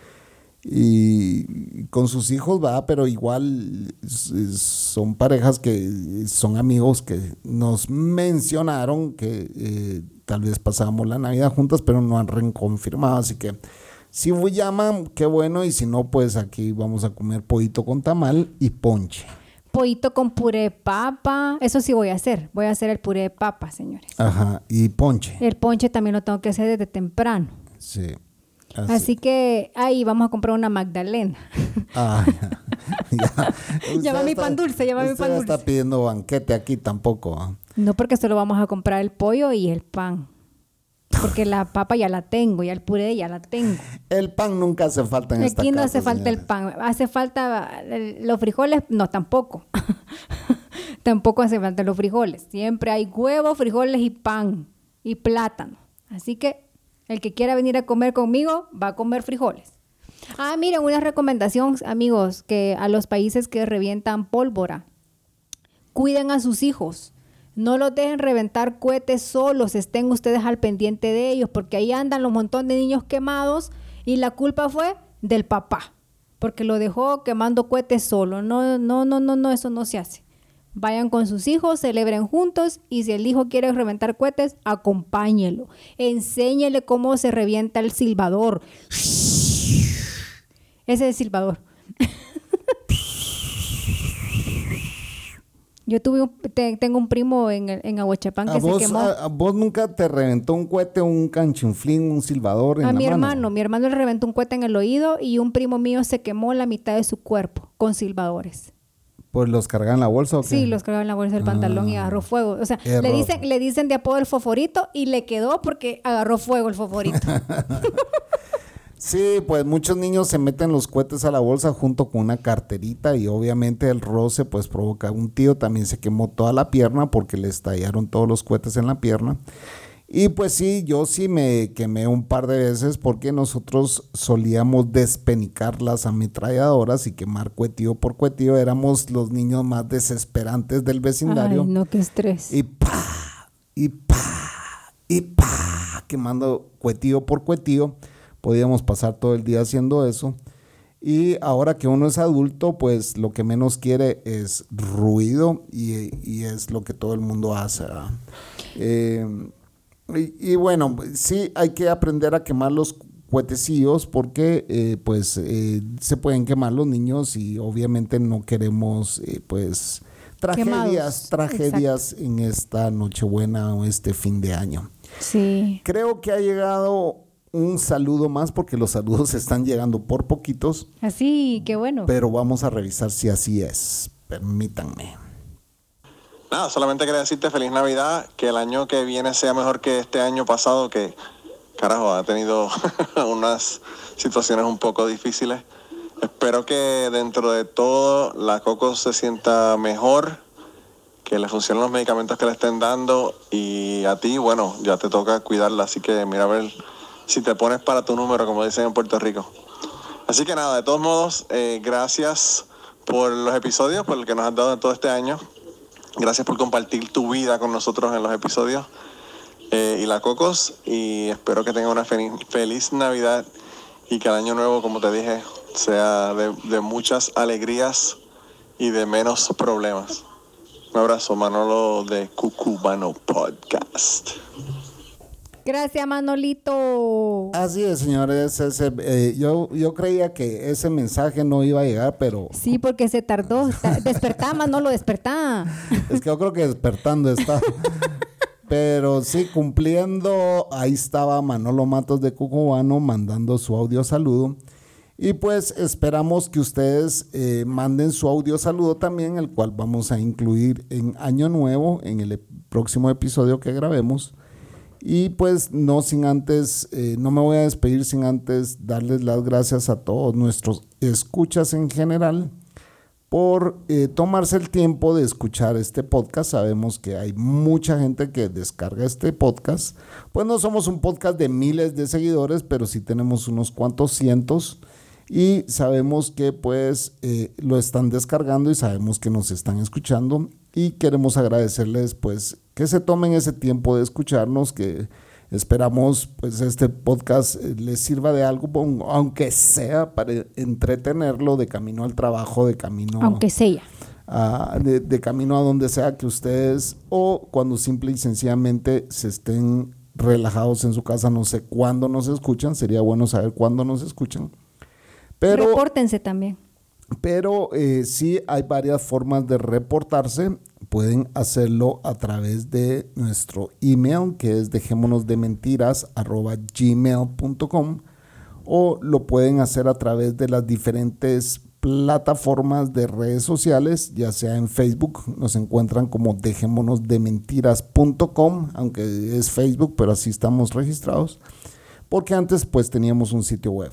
Speaker 1: y con sus hijos, va, pero igual son parejas que son amigos que nos mencionaron que eh, tal vez pasábamos la Navidad juntas, pero no han reconfirmado, así que si llaman, qué bueno, y si no, pues aquí vamos a comer pollito con tamal y ponche.
Speaker 2: Pollito con puré de papa. Eso sí voy a hacer. Voy a hacer el puré de papa, señores.
Speaker 1: Ajá, y ponche.
Speaker 2: El ponche también lo tengo que hacer desde temprano.
Speaker 1: Sí.
Speaker 2: Así, que ahí vamos a comprar una Magdalena.
Speaker 1: Ah, ya.
Speaker 2: Mi pan dulce, llama mi pan
Speaker 1: no
Speaker 2: dulce.
Speaker 1: está pidiendo banquete aquí tampoco. ¿ah?
Speaker 2: No porque solo vamos a comprar el pollo y el pan. Porque la papa ya la tengo, ya el puré ya la tengo.
Speaker 1: El pan nunca hace falta en esta
Speaker 2: Aquí no
Speaker 1: casa,
Speaker 2: hace falta el pan. Hace falta los frijoles, no, tampoco. tampoco hace falta los frijoles. Siempre hay huevos, frijoles y pan y plátano. Así que el que quiera venir a comer conmigo va a comer frijoles. Ah, miren, una recomendación, amigos, que a los países que revientan pólvora, cuiden a sus hijos. No los dejen reventar cohetes solos, estén ustedes al pendiente de ellos, porque ahí andan los montón de niños quemados y la culpa fue del papá, porque lo dejó quemando cohetes solo. No, no, no, no, no, eso no se hace. Vayan con sus hijos, celebren juntos y si el hijo quiere reventar cohetes, acompáñelo. Enséñele cómo se revienta el silbador. Ese es silbador. Yo tuve un, te, tengo un primo en, en Aguachapán que se quemó.
Speaker 1: ¿Vos nunca te reventó un cohete, un canchinflín, un silbador
Speaker 2: a mi hermano. Mi hermano le reventó un cohete en el oído y un primo mío se quemó la mitad de su cuerpo con silbadores.
Speaker 1: Pues los cargan en la bolsa o qué?
Speaker 2: Sí, los cargaba en la bolsa del pantalón y agarró fuego. O sea, le dicen, le dicen de apodo el foforito y le quedó porque agarró fuego el foforito.
Speaker 1: Sí, pues muchos niños se meten los cohetes a la bolsa junto con una carterita y obviamente el roce pues provoca un tío también se quemó toda la pierna porque le estallaron todos los cohetes en la pierna. Y pues sí, yo sí me quemé un par de veces porque nosotros solíamos despenicar las ametralladoras y quemar cuetillo por cuetillo. Éramos los niños más desesperantes del vecindario.
Speaker 2: Ay, no, qué estrés.
Speaker 1: Y pa, y pa, y pa, quemando cuetillo por cuetillo. Podíamos pasar todo el día haciendo eso. Y ahora que uno es adulto, pues lo que menos quiere es ruido y, y es lo que todo el mundo hace. Eh, y, y bueno, sí hay que aprender a quemar los cuetecillos porque eh, pues eh, se pueden quemar los niños y obviamente no queremos eh, pues tragedias,
Speaker 2: Quemados,
Speaker 1: tragedias en esta Nochebuena o este fin de año.
Speaker 2: Sí.
Speaker 1: Creo que ha llegado un saludo más porque los saludos están llegando por poquitos,
Speaker 2: Así, qué bueno.
Speaker 1: pero vamos a revisar si así es. Permítanme.
Speaker 7: Nada, solamente quería decirte feliz Navidad, que el año que viene sea mejor que este año pasado, que carajo, ha tenido unas situaciones un poco difíciles. Espero que dentro de todo la Coco se sienta mejor, que le funcionen los medicamentos que le estén dando y a ti, bueno, ya te toca cuidarla, así que mira a ver si te pones para tu número, como dicen en Puerto Rico. Así que nada, de todos modos, eh, gracias por los episodios, por el que nos has dado en todo este año. Gracias por compartir tu vida con nosotros en los episodios. Eh, y la Cocos, y espero que tenga una feliz, feliz Navidad y que el año nuevo, como te dije, sea de, de muchas alegrías y de menos problemas. Un abrazo, Manolo de Cucubano Podcast.
Speaker 2: Gracias, Manolito.
Speaker 1: Así es, señores. ese, eh, yo, yo creía que ese mensaje no iba a llegar, pero
Speaker 2: Sí, porque se tardó. Ta- Despertá, Manolo, despertá.
Speaker 1: es que yo creo que despertando está. Pero sí, cumpliendo, ahí estaba Manolo Matos de Cucubano mandando su audio saludo. Y pues esperamos que ustedes eh, manden su audio saludo también, el cual vamos a incluir en Año Nuevo, en el próximo episodio que grabemos. Y pues no sin antes, eh, no me voy a despedir sin antes darles las gracias a todos nuestros escuchas en general por eh, tomarse el tiempo de escuchar este podcast. Sabemos que hay mucha gente que descarga este podcast. Pues no somos un podcast de miles de seguidores, pero sí tenemos unos cuantos cientos. Y sabemos que pues eh, lo están descargando y sabemos que nos están escuchando. Y queremos agradecerles pues que se tomen ese tiempo de escucharnos, que esperamos pues este podcast eh, les sirva de algo, aunque sea para entretenerlo de camino al trabajo, de camino
Speaker 2: Aunque sea.
Speaker 1: a- de, de camino a donde sea que ustedes o cuando simple y sencillamente se estén relajados en su casa, no sé cuándo nos escuchan, sería bueno saber cuándo nos escuchan. Pero
Speaker 2: Repórtense también.
Speaker 1: pero eh, sí hay varias formas de reportarse. Pueden hacerlo a través de nuestro email, que es dejémonosdementiras.gmail.com o lo pueden hacer a través de las diferentes plataformas de redes sociales, ya sea en Facebook, nos encuentran como dejémonosdementiras.com, aunque es Facebook, pero así estamos registrados, porque antes pues teníamos un sitio web.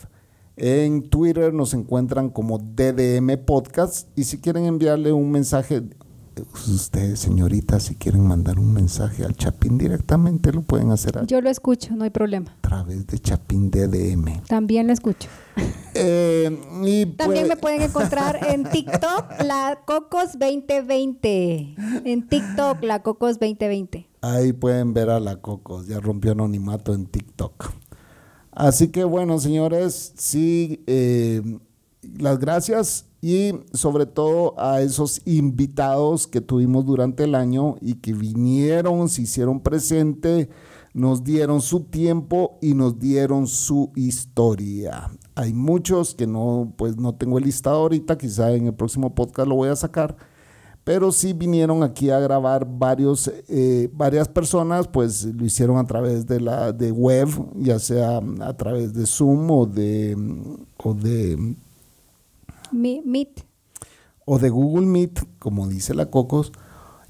Speaker 1: En Twitter nos encuentran como DDM Podcast y si quieren enviarle un mensaje, ustedes señoritas, si quieren mandar un mensaje al Chapín directamente, lo pueden hacer a
Speaker 2: Yo lo escucho, no hay problema.
Speaker 1: través de Chapín DDM.
Speaker 2: También lo escucho.
Speaker 1: Eh, y
Speaker 2: También
Speaker 1: pues-
Speaker 2: me pueden encontrar en TikTok, la Cocos 2020. En TikTok, la Cocos 2020.
Speaker 1: Ahí pueden ver a la Cocos, ya rompió anonimato en TikTok. Así que bueno, señores, sí, eh, las gracias y sobre todo a esos invitados que tuvimos durante el año y que vinieron, se hicieron presente, nos dieron su tiempo y nos dieron su historia. Hay muchos que no, pues no tengo el listado ahorita, quizá en el próximo podcast lo voy a sacar. Pero sí vinieron aquí a grabar varios, eh, varias personas, pues lo hicieron a través de la de web, ya sea a través de Zoom o de, o de,
Speaker 2: Meet.
Speaker 1: o de Google Meet, como dice la Cocos,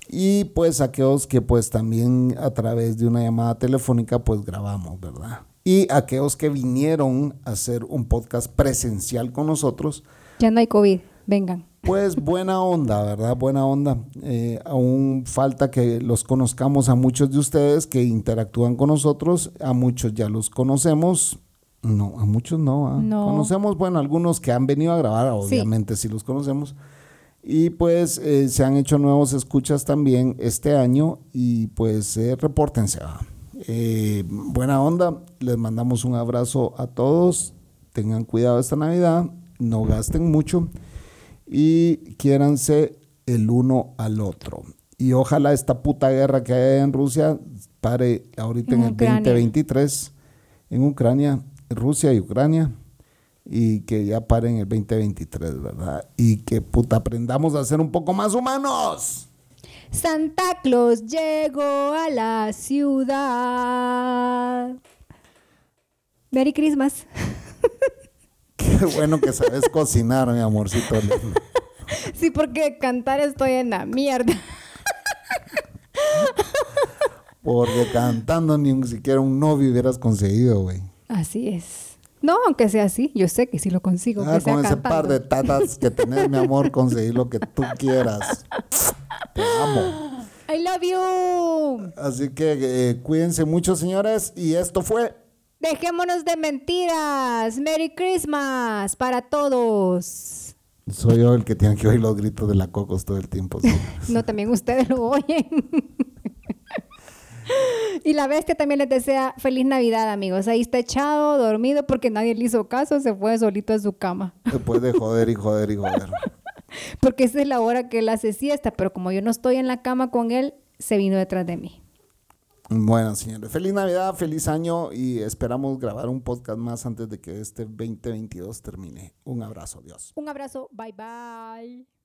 Speaker 1: y pues aquellos que pues también a través de una llamada telefónica pues grabamos, ¿verdad? Y aquellos que vinieron a hacer un podcast presencial con nosotros,
Speaker 2: Ya no hay COVID. Vengan.
Speaker 1: Pues buena onda, ¿verdad? Buena onda. Eh, aún falta que los conozcamos a muchos de ustedes que interactúan con nosotros. A muchos ya los conocemos. No, a muchos no. ¿ah?
Speaker 2: No.
Speaker 1: Conocemos, bueno, algunos que han venido a grabar, obviamente sí, los conocemos. Y pues eh, se han hecho nuevos escuchas también este año y pues eh, repórtense. ¿va? Eh, buena onda, les mandamos un abrazo a todos. Tengan cuidado esta Navidad, no gasten mucho y quiéranse el uno al otro. Y ojalá esta puta guerra que hay en Rusia pare ahorita en,
Speaker 2: En
Speaker 1: el
Speaker 2: Ucrania.
Speaker 1: 2023 en Ucrania, Rusia y Ucrania, y que ya pare en el 2023, ¿verdad? Y que puta aprendamos a ser un poco más humanos.
Speaker 2: Santa Claus llegó a la ciudad. Merry Christmas.
Speaker 1: Qué bueno que sabes cocinar, mi amorcito.
Speaker 2: Sí, porque cantar estoy en la mierda.
Speaker 1: Porque cantando ni siquiera un novio hubieras conseguido, güey.
Speaker 2: Así es. No, aunque sea así, yo sé que sí lo consigo.
Speaker 1: Ah,
Speaker 2: que sea
Speaker 1: con ese
Speaker 2: cantando.
Speaker 1: par de tatas que tenés, mi amor, conseguir lo que tú quieras. Te amo.
Speaker 2: I love you.
Speaker 1: Así que eh, cuídense mucho, señores. Y esto fue.
Speaker 2: Dejémonos de mentiras. Merry Christmas para todos.
Speaker 1: Soy yo el que tiene que oír los gritos de la cocos todo el tiempo. sí.
Speaker 2: No, también ustedes lo oyen. y la bestia también les desea feliz Navidad, amigos. Ahí está echado, dormido, porque nadie le hizo caso, se fue solito a su cama.
Speaker 1: Después de joder y joder y joder.
Speaker 2: Porque esa es la hora que él hace siesta, pero como yo no estoy en la cama con él, se vino detrás de mí.
Speaker 1: Bueno, señores, feliz Navidad, feliz año y esperamos grabar un podcast más antes de que este 2022 termine. Un abrazo, Dios.
Speaker 2: Un abrazo, bye bye.